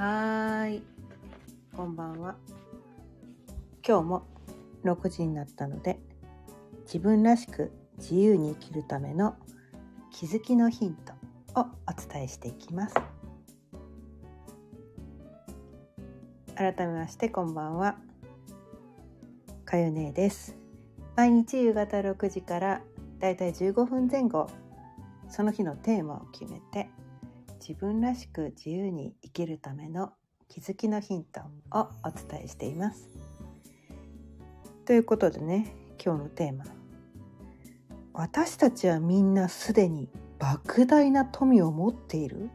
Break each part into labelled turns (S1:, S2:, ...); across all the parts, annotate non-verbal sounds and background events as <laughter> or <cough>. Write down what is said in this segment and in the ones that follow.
S1: はーい。こんばんは。今日も6時になったので、自分らしく自由に生きるための気づきのヒントをお伝えしていきます。改めましてこんばんは。かゆねです。毎日夕方6時からだいたい15分前後、その日のテーマを決めて、自分らしく自由に生きるための気づきのヒントをお伝えしています。ということでね今日のテーマ「私たちはみんなすでに莫大な富を持っている?」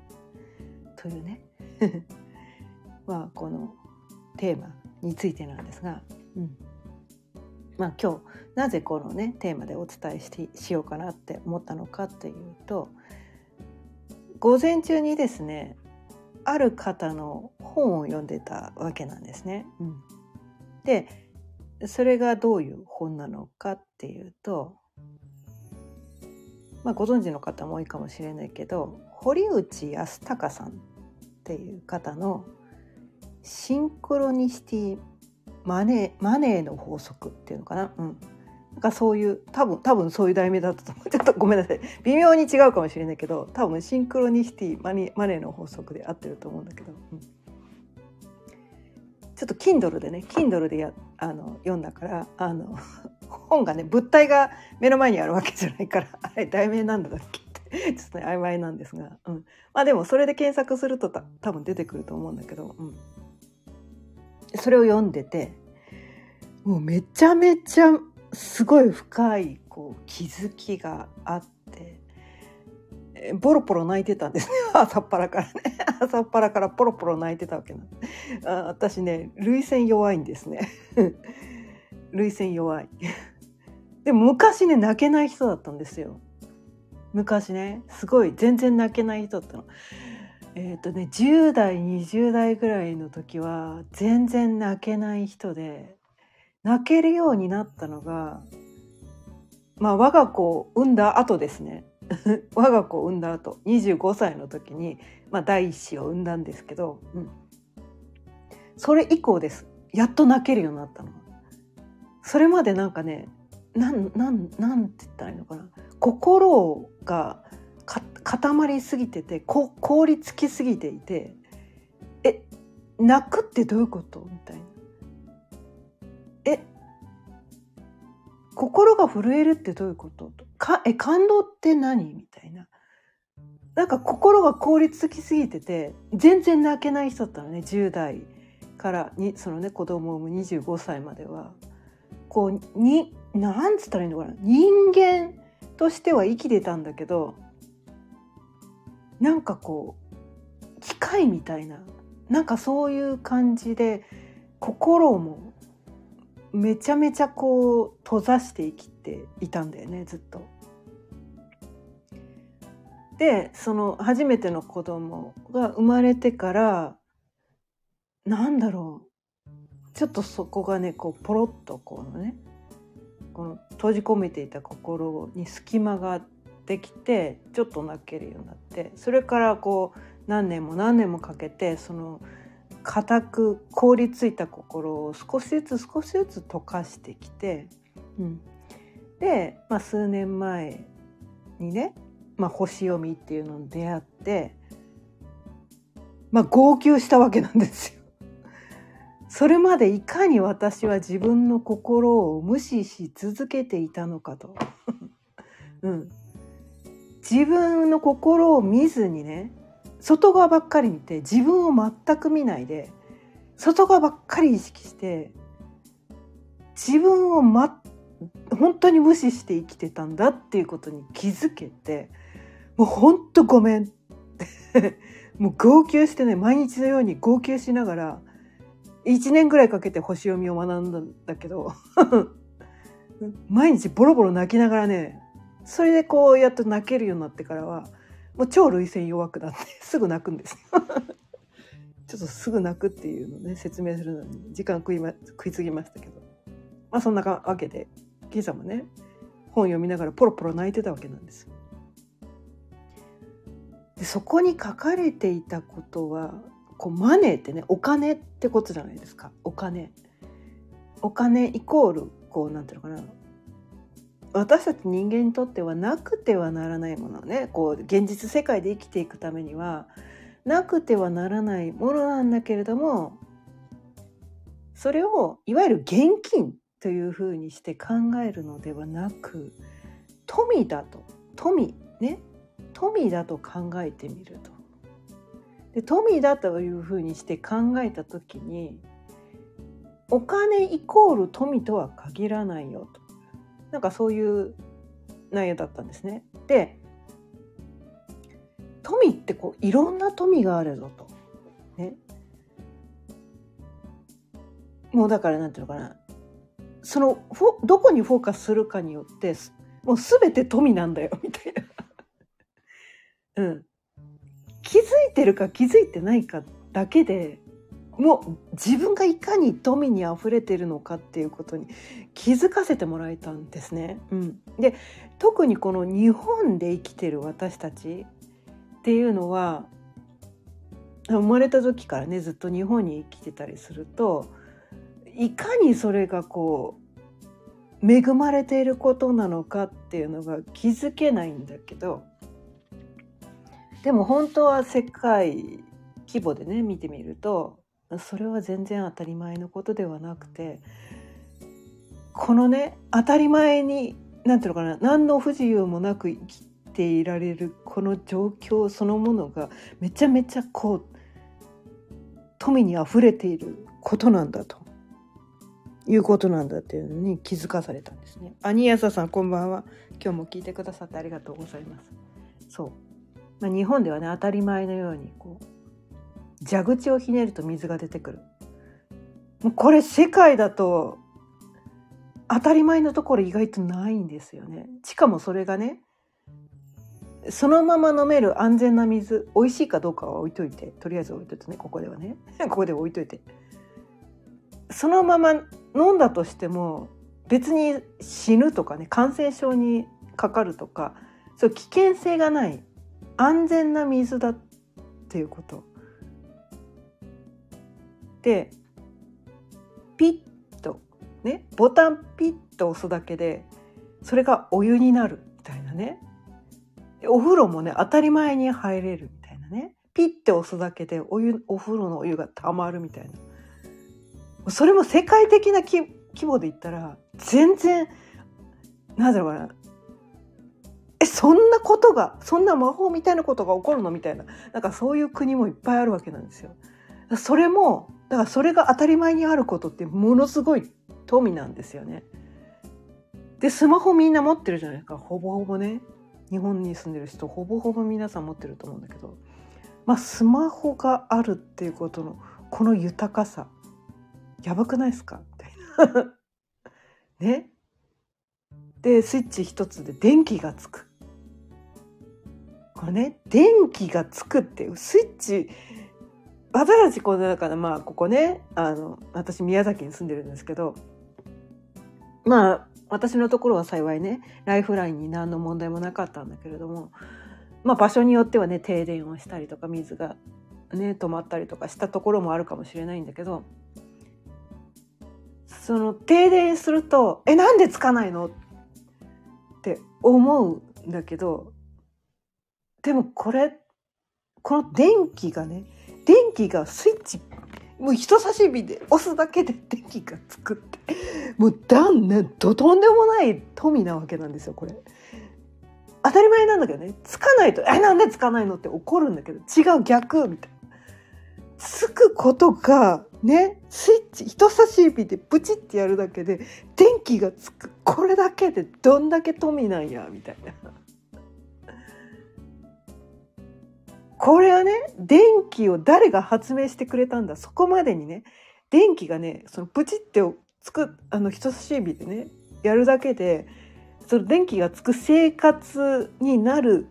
S1: というね <laughs> まあこのテーマについてなんですが、うん、まあ今日なぜこのねテーマでお伝えしてしようかなって思ったのかっていうと午前中にですねある方の本を読んでたわけなんですね。うん、でそれがどういう本なのかっていうと、まあ、ご存知の方も多いかもしれないけど堀内康隆さんっていう方の「シンクロニシティマネーマネーの法則」っていうのかな、うん、なんかそういう多分多分そういう題名だったと思う。<laughs> ちょっとごめんなさい。微妙に違うかもしれないけど多分シンクロニシティマネマネーの法則で合ってると思うんだけど、うん、ちょっと Kindle でね Kindle でやあの読んだからあの <laughs> 本がね物体が目の前にあるわけじゃないから <laughs> あれ題名なんだっけってちょっとね曖昧なんですが、うん、まあでもそれで検索するとた多分出てくると思うんだけど、うん、それを読んでてもうめちゃめちゃすごい深いこう気づきがあってえボロポロ泣いてたんですね。<laughs> 朝っぱらからね。<laughs> 朝っぱらからポロポロ泣いてたわけなんで。あ私ね涙腺弱いんですね。<laughs> 涙腺弱い。でも昔ね泣けない人だったんですよ。昔ねすごい全然泣けない人だったの。えっ、ー、とね10代20代ぐらいの時は全然泣けない人で泣けるようになったのがまあ我が子を産んだ後ですね。<laughs> 我が子を産んだ後。25歳の時に、まあ、第一子を産んだんですけど、うん、それ以降です。やっと泣けるようになったの。それまでなんかねなんなんなんて言ったらいいのかな。心が固まりすぎててこ凍りつきすぎていてえ泣くってどういうこと？みたいな。心が震えるってどういうこと？かえ感動って何？みたいな。なんか心が凍りつきすぎてて全然泣けない人だったのね10代からにそのね子供を産む25歳までは。こうになんつったらいいのかな？人間としては生きてたんだけどなんかこう機械みたいななんかそういう感じで心もめちゃめちゃこう閉ざして生きていたんだよねずっと。でその初めての子供が生まれてからなんだろうちょっとそこがねこうポロッとこのねこの閉じ込めていた心に隙間ができてちょっと泣けるようになってそれからこう何年も何年もかけてその固く凍りついた心を少しずつ少しずつ溶かしてきて、うん、で、まあ、数年前にね、まあ、星読みっていうのに出会って、まあ、号泣したわけなんですよ。それまでいかに私は自分の心を無視し続けていたのかと。<laughs> うん、自分の心を見ずにね外側ばっかり見て自分を全く見ないで外側ばっかり意識して自分を、ま、本当に無視して生きてたんだっていうことに気づけてもう本当ごめんって <laughs> もう号泣してね毎日のように号泣しながら1年ぐらいかけて星読みを学んだんだけど <laughs> 毎日ボロボロ泣きながらねそれでこうやっと泣けるようになってからはもう超涙腺弱くなって <laughs> すぐ泣くんですよ。<laughs> ちょっとすぐ泣くっていうのね説明するのに時間食い,、ま、食いすぎましたけど。まあそんなわけで今朝もね本読みながらポロポロ泣いてたわけなんですでそこに書かれていたことはこうマネーってねお金ってことじゃないですか。お金。お金イコールこうなんていうのかな。私たち人間にとってはなくてはならないものね。こう現実世界で生きていくためにはなくてはならないものなんだけれどもそれをいわゆる現金というふうにして考えるのではなく富だと。富ね。富だと考えてみると。で富だというふうにして考えた時にお金イコール富とは限らないよと。なんかそういう内容だったんですね。で富ってこういろんな富があるぞと。ね。もうだからなんていうのかなそのどこにフォーカスするかによってもう全て富なんだよ <laughs> みたいな。うん。気づいてるか気づいてないかだけでもう自分がいかに富にあふれてるのかっていうことに気づかせてもらえたんですね。うん、で特にこの日本で生きてる私たちっていうのは生まれた時からねずっと日本に生きてたりするといかにそれがこう恵まれていることなのかっていうのが気づけないんだけどでも本当は世界規模でね見てみるとそれは全然当たり前のことではなくてこのね当たり前に何ていうのかな何の不自由もなく生きていられるこの状況そのものがめちゃめちゃこう富にあふれていることなんだということなんだっていうのに気づかされたんですね。アニヤサさんこんばんは。今日も聞いてくださってありがとうございます。そう。まあ、日本ではね当たり前のようにこう蛇口をひねると水が出てくる。もうこれ世界だと当たり前のところ意外とないんですよね。しかもそれがねそのまま飲める安全な水美味しいかどうかは置いといてとりあえず置いといてねここではね。<laughs> ここで置いといて。そのまま飲んだとしても別に死ぬとかね感染症にかかるとかそう危険性がない安全な水だっていうこと。でピッとねボタンピッと押すだけでそれがお湯になるみたいなね。お風呂もね当たり前に入れるみたいなね。ピッて押すだけでお湯お風呂のお湯がたまるみたいな。それも世界的な規模で言ったら全然なんだろうな。えそんなことがそんな魔法みたいなことが起こるの？みたいな。なんかそういう国もいっぱいあるわけなんですよ。それもだからそれが当たり前にあることってものすごい富なんですよね。でスマホみんな持ってるじゃないですかほぼほぼね日本に住んでる人ほぼほぼ皆さん持ってると思うんだけどまあスマホがあるっていうことのこの豊かさやばくないですか？みたいな。<laughs> ね。でスイッチ一つで電気がつく。これね電気がつくってスイッチ私たちこのだからまあここねあの私宮崎に住んでるんですけどまあ私のところは幸いねライフラインに何の問題もなかったんだけれどもまあ場所によってはね停電をしたりとか水がね止まったりとかしたところもあるかもしれないんだけどその停電すると「えなんでつかないの?」って思うんだけどでもこれこの電気がね電気がスイッチもう人差し指で押すだけで電気がつくってもうだんねととんでもない富なわけなんですよこれ。当たり前なんだけどねつかないと「えなんでつかないの?」って怒るんだけど違う逆みたいな。つくことがねスイッチ人差し指でブチってやるだけで電気がつくこれだけでどんだけ富なんやみたいな。これはね電気を誰が発明してくれたんだそこまでにね電気がねそのプチってつくあの人差し指でねやるだけでその電気がつく生活になる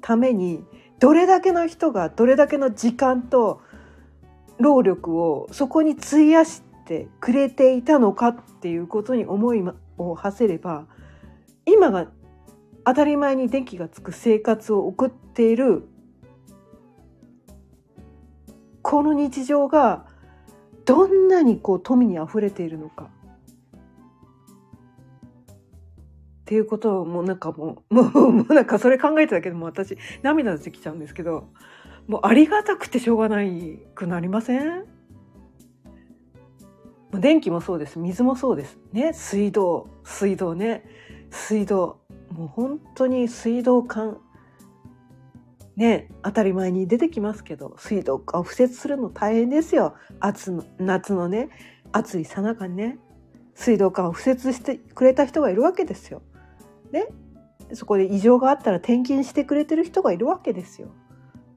S1: ためにどれだけの人がどれだけの時間と労力をそこに費やしてくれていたのかっていうことに思いを馳せれば今が当たり前に電気がつく生活を送っているこの日常がどんなにこう富にあふれているのか。っていうことをもうなんかもう <laughs> もうもうなんかそれ考えてたけども私涙出てきちゃうんですけどもうありがたくてしょうがないくなりません？電気もそうです。水もそうです。ね。水道水道ね。水道。もう本当に水道管。ね当たり前に出てきますけど水道管を敷設するの大変ですよ夏の夏のね暑いさなかにね水道管を敷設してくれた人がいるわけですよ。ねそこで異常があったら点検してくれてる人がいるわけですよ。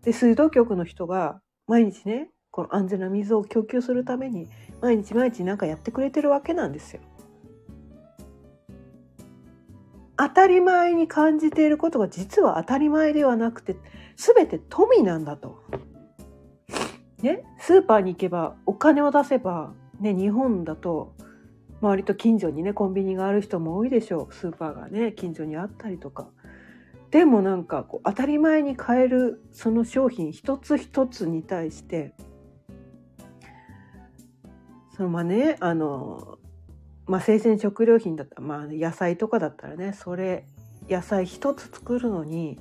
S1: で水道局の人が毎日ねこの安全な水を供給するために毎日毎日何かやってくれてるわけなんですよ。当たり前に感じていることが実は当たり前ではなくて全て富なんだと。ね、スーパーに行けばお金を出せば、ね、日本だと割と近所にねコンビニがある人も多いでしょうスーパーがね近所にあったりとか。でもなんかこう当たり前に買えるその商品一つ一つに対してそのまあねあのまあ生鮮食料品だったらまあ野菜とかだったらねそれ野菜一つ作るのに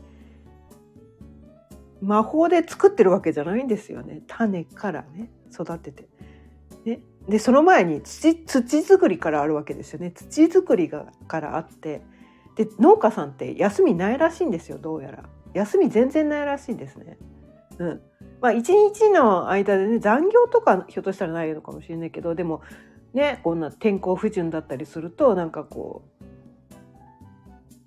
S1: 魔法で作ってるわけじゃないんですよね。種からね育てて。ね、でその前に土土作りからあるわけですよね。土作りがからあって。で農家さんって休みないらしいんですよどうやら。休み全然ないらしいんですね。うん。まあ、日の間でね残業とかひょっとしたらないのかもしれないけどでもねこんな天候不順だったりするとなんかこう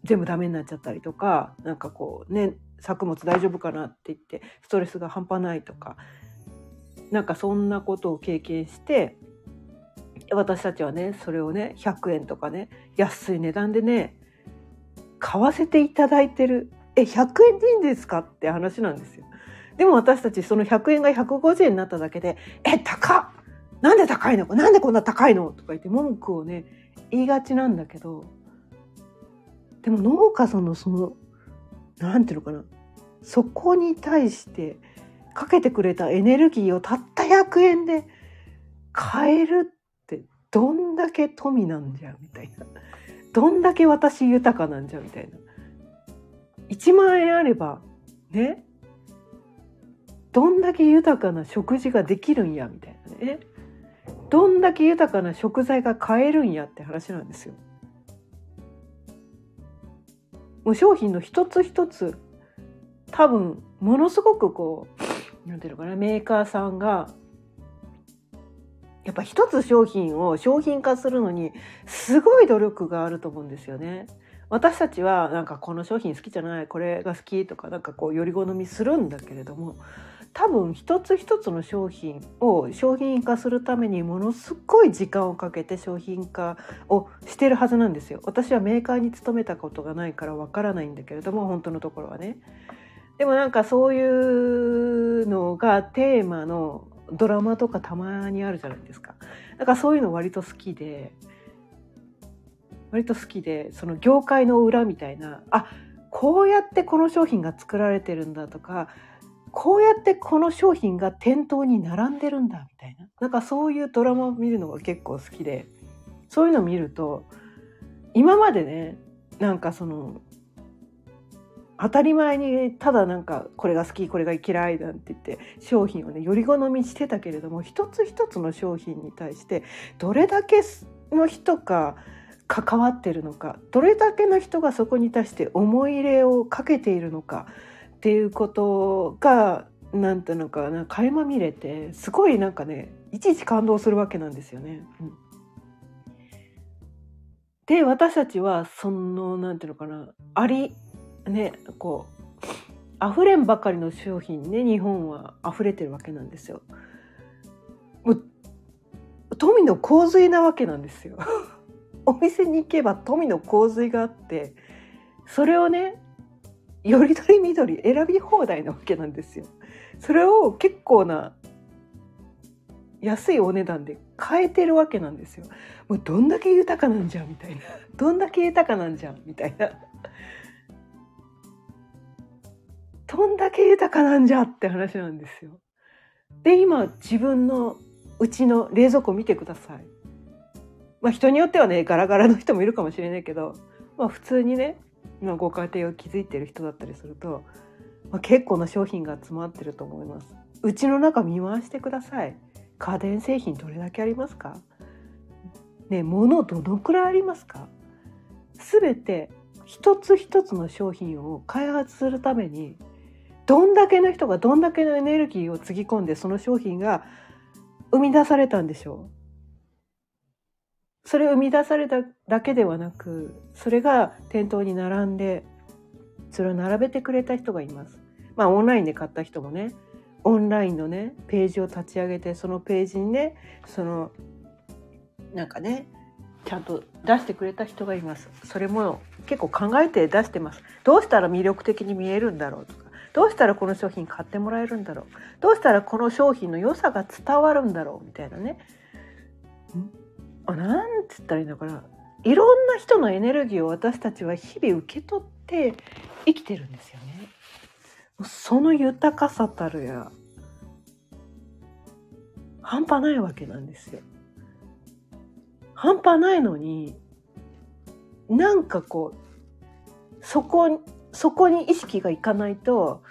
S1: 全部ダメになっちゃったりとかなんかこうね作物大丈夫かなって言ってストレスが半端ないとかなんかそんなことを経験して私たちはねそれをね100円とかね安い値段でね買わせていただいてるえ100円でいいんですかって話なんですよ。でも私たちその100円が150円になっただけで「え高っなんで高いの？なんでこんな高いの?」とか言って文句をね言いがちなんだけどでも農家さんのその何ていうのかな。そこに対してかけてくれたエネルギーをたった100円で買えるってどんだけ富なんじゃみたいな。どんだけ私豊かなんじゃみたいな。1万円あればねどんだけ豊かな食事ができるんやみたいなね。どんだけ豊かな食材が買えるんやって話なんですよ。もう商品の一つ一つ多分ものすごくこう何ていうのかなメーカーさんがやっぱ一つ商品を商品化するのにすごい努力があると思うんですよね。私たちはなんかこの商品好きじゃないこれが好きとかなんかこうより好みするんだけれども多分一つ一つの商品を商品化するためにものすごい時間をかけて商品化をしてるはずなんですよ。私はメーカーに勤めたことがないからわからないんだけれども本当のところはね。でもなんかそういうのがテーマのドラマとかたまにあるじゃないですか。だからそういうの割と好きで割と好きでその業界の裏みたいなあこうやってこの商品が作られてるんだとかこうやってこの商品が店頭に並んでるんだみたいな。なんかそういうドラマを見るのが結構好きで。そういうのを見ると今までねなんかその当たり前にただなんかこれが好きこれが嫌いなんて言って商品をねより好みしてたけれども一つ一つの商品に対してどれだけの人が関わってるのかどれだけの人がそこに対して思い入れをかけているのかっていうことがなんていうのかな垣間見れてすごいなんかねいちいち感動するわけなんですよね。うん、で私たちはそのなんていうのかなありねこう溢れんばかりの商品ね日本は溢れてるわけなんですよ。もう富の洪水なわけなんですよ。<laughs> お店に行けば富の洪水があってそれをねよりどりみどり選び放題なわけなんですよ。それを結構な安いお値段で買えてるわけなんですよ。もうどんだけ豊かなんじゃんみたいな。<laughs> どんだけ豊かなんじゃんみたいな。どんだけ豊かなんじゃって話なんですよ。で今自分のうちの冷蔵庫見てください。まあ人によってはねガラガラの人もいるかもしれないけど、まあ、普通にね今ご家庭を築いてる人だったりすると、まあ、結構な商品が詰まってると思います。うちの中見回してください。家電製品どれだけありますか？ね物どのくらいありますか？全て一つ一つの商品を開発するためにどんだけの人がどんだけのエネルギーをつぎ込んでその商品が生み出されたんでしょうそれを生み出されただけではなくそれが店頭に並んでそれを並べてくれた人がいます。まあオンラインで買った人もねオンラインのねページを立ち上げてそのページにねそのなんかねちゃんと出してくれた人がいます。それも結構考えて出してます。どうしたら魅力的に見えるんだろうとかどうしたらこの商品買ってもらえるんだろうどうしたらこの商品の良さが伝わるんだろうみたいなね。あなんつったらいいのかないろんな人のエネルギーを私たちは日々受け取って生きてるんですよね。その豊かさたるや半端ないわけなんですよ。半端ないのになんかこうそこそこに意識がいかないと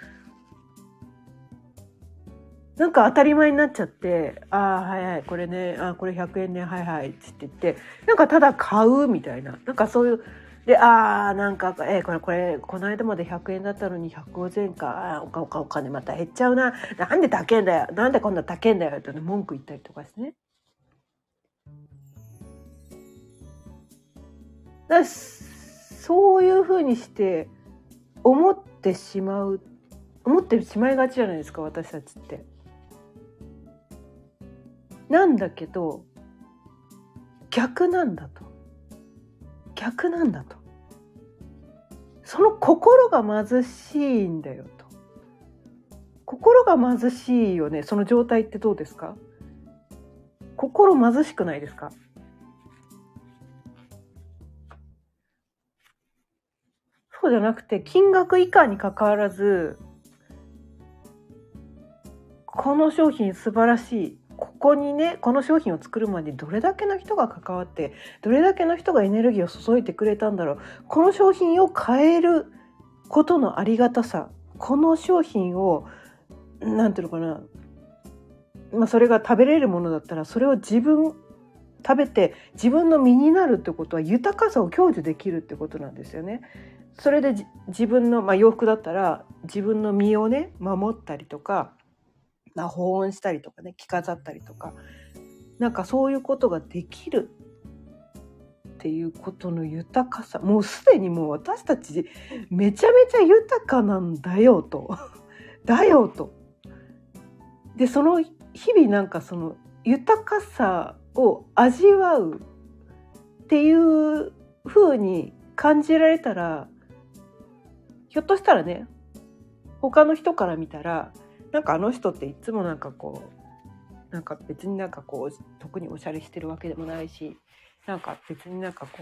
S1: なんか当たり前になっちゃって「ああはいはいこれねあこれ100円ねはいはい」って言ってなんかただ買うみたいな。なんかそういうでああなんかえー、これこれこの間まで100円だったのに150円か。おお金また減っちゃうな。なんで高えんだよ。なんでこんな高えんだよ。って文句言ったりとかしてね。だそういうふうにして思ってしまう思ってしまいがちじゃないですか私たちって。なんだけど逆なんだと。逆なんだと。その心が貧しいんだよと。心が貧しいよね。その状態ってどうですか？心貧しくないですか？そうじゃなくて金額以下にかかわらずこの商品素晴らしい。ここにねこの商品を作るまでどれだけの人が関わってどれだけの人がエネルギーを注いでくれたんだろうこの商品を変えることのありがたさこの商品を何ていうのかな、まあ、それが食べれるものだったらそれを自分食べて自分の身になるってことは豊かさを享受できるってことなんですよね。それで自分の、まあ、洋服だったら自分の身をね守ったりとかまあ、保温したりとかね着飾ったりとか。なんかそういうことができるっていうことの豊かさ。もうすでにもう私たちめちゃめちゃ豊かなんだよと。<laughs> だよと。でその日々なんかその豊かさを味わうっていう風に感じられたらひょっとしたらね他の人から見たらなんかあの人っていつもなんかこうなんか別になんかこう特におしゃれしてるわけでもないしなんか別になんかこ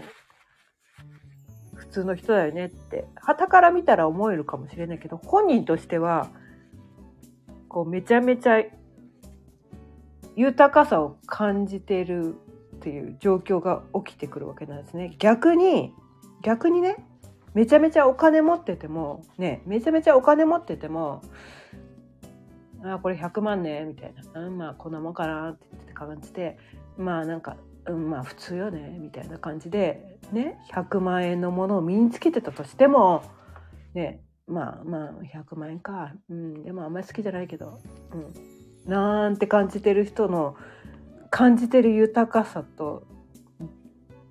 S1: う普通の人だよねって旗から見たら思えるかもしれないけど本人としてはこうめちゃめちゃ豊かさを感じてるっていう状況が起きてくるわけなんですね。逆に逆にねめちゃめちゃお金持っててもねめちゃめちゃお金持っててもあこれ100万ねみたいな、うん、まあこんなもんかなって言って感じでまあなんか、うん、まあ普通よねみたいな感じでね100万円のものを身につけてたとしてもねまあまあ100万円か、うん、でもあんまり好きじゃないけど、うん、なんて感じてる人の感じてる豊かさと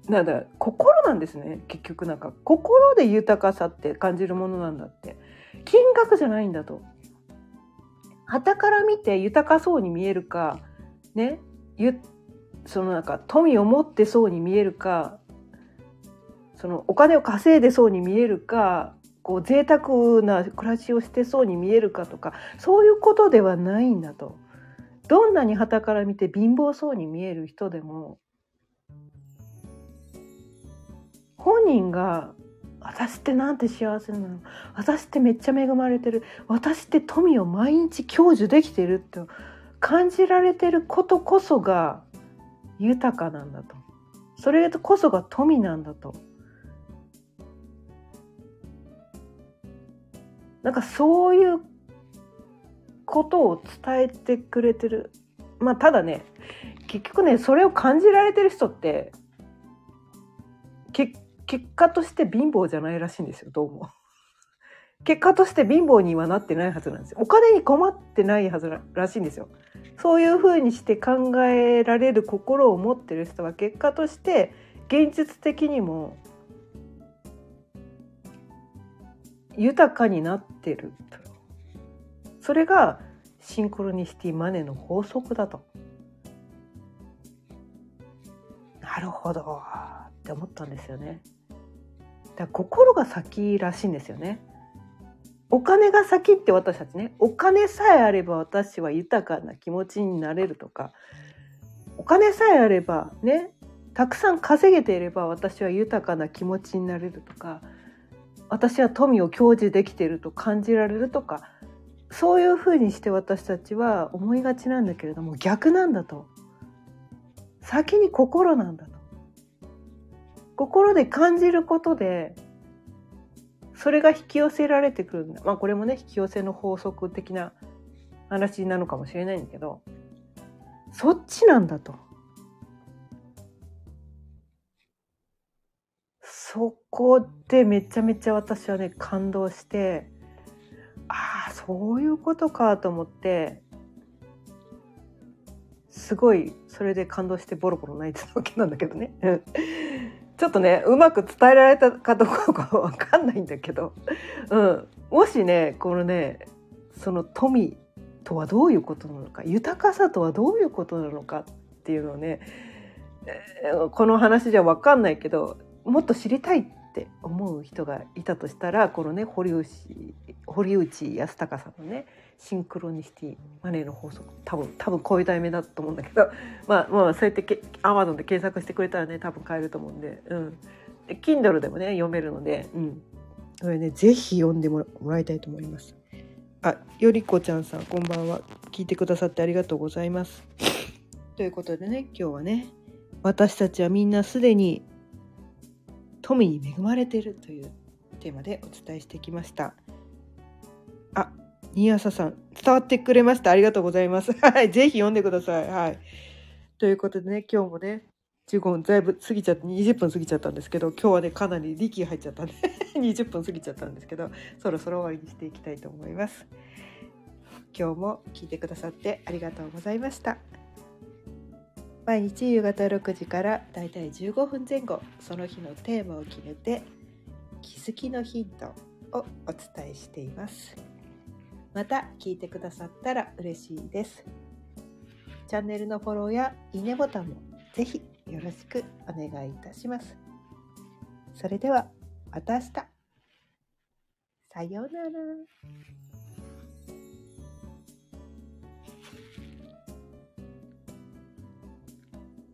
S1: なんだ心なんですね結局なんか。心で豊かさって感じるものなんだって。金額じゃないんだと。旗から見て豊かそうに見えるかね？そのなんか富を持ってそうに見えるかそのお金を稼いでそうに見えるかこう贅沢な暮らしをしてそうに見えるかとかそういうことではないんだと。どんなに旗から見て貧乏そうに見える人でも本人が私ってなんて幸せなの？私ってめっちゃ恵まれてる。私って富を毎日享受できてるって感じられてることこそが豊かなんだと。それこそが富なんだと。なんかそういうことを伝えてくれてる。まあただね結局ねそれを感じられてる人って結結果として貧乏じゃないらしいんですよどうも。<laughs> 結果として貧乏にはなってないはずなんですよ。お金に困ってないはずらしいんですよ。そういうふうにして考えられる心を持ってる人は結果として現実的にも豊かになってるそれがシンクロニシティマネーの法則だと。なるほどって思ったんですよね。だ心が先らしいんですよね。お金が先って私たちねお金さえあれば私は豊かな気持ちになれるとかお金さえあればねたくさん稼げていれば私は豊かな気持ちになれるとか私は富を享受できていると感じられるとかそういうふうにして私たちは思いがちなんだけれども逆なんだと先に心なんだと心で感じることでそれが引き寄せられてくるんだまあこれもね引き寄せの法則的な話なのかもしれないんだけどそっちなんだと。そこでめちゃめちゃ私はね感動してああそういうことかと思ってすごいそれで感動してボロボロ泣いてたわけなんだけどね。ちょっとねうまく伝えられたかどうかわかんないんだけど、うん、もしねこのねその富とはどういうことなのか豊かさとはどういうことなのかっていうのをねこの話じゃ分かんないけどもっと知りたいって思う人がいたとしたらこのね堀内堀内康隆さんのねシンクロニシティマネーの法則。多分多分こういう題名だと思うんだけど。<laughs> まあまあそうやってアマゾンで検索してくれたらね多分買えると思うんで。うん。で Kindle でもね読めるので。うん。これねぜひ読んでもらいたいと思います。あよりこちゃんさんこんばんは。聞いてくださってありがとうございます。<laughs> ということでね今日はね私たちはみんなすでに富に恵まれているというテーマでお伝えしてきました。あ新朝さん、伝わってくれました。ありがとうございます。<laughs> はい。ぜひ読んでください。はい。ということでね、今日もね、15分だいぶ過ぎちゃって、20分過ぎちゃったんですけど、今日はね、かなり力入っちゃったんで <laughs> 20分過ぎちゃったんですけど、そろそろ終わりにしていきたいと思います。今日も聞いてくださってありがとうございました。毎日夕方6時からだいたい15分前後、その日のテーマを決めて、気づきのヒントをお伝えしています。また聞いてくださったら嬉しいです。チャンネルのフォローやいいねボタンもぜひよろしくお願いいたします。それではまた明日。さようなら。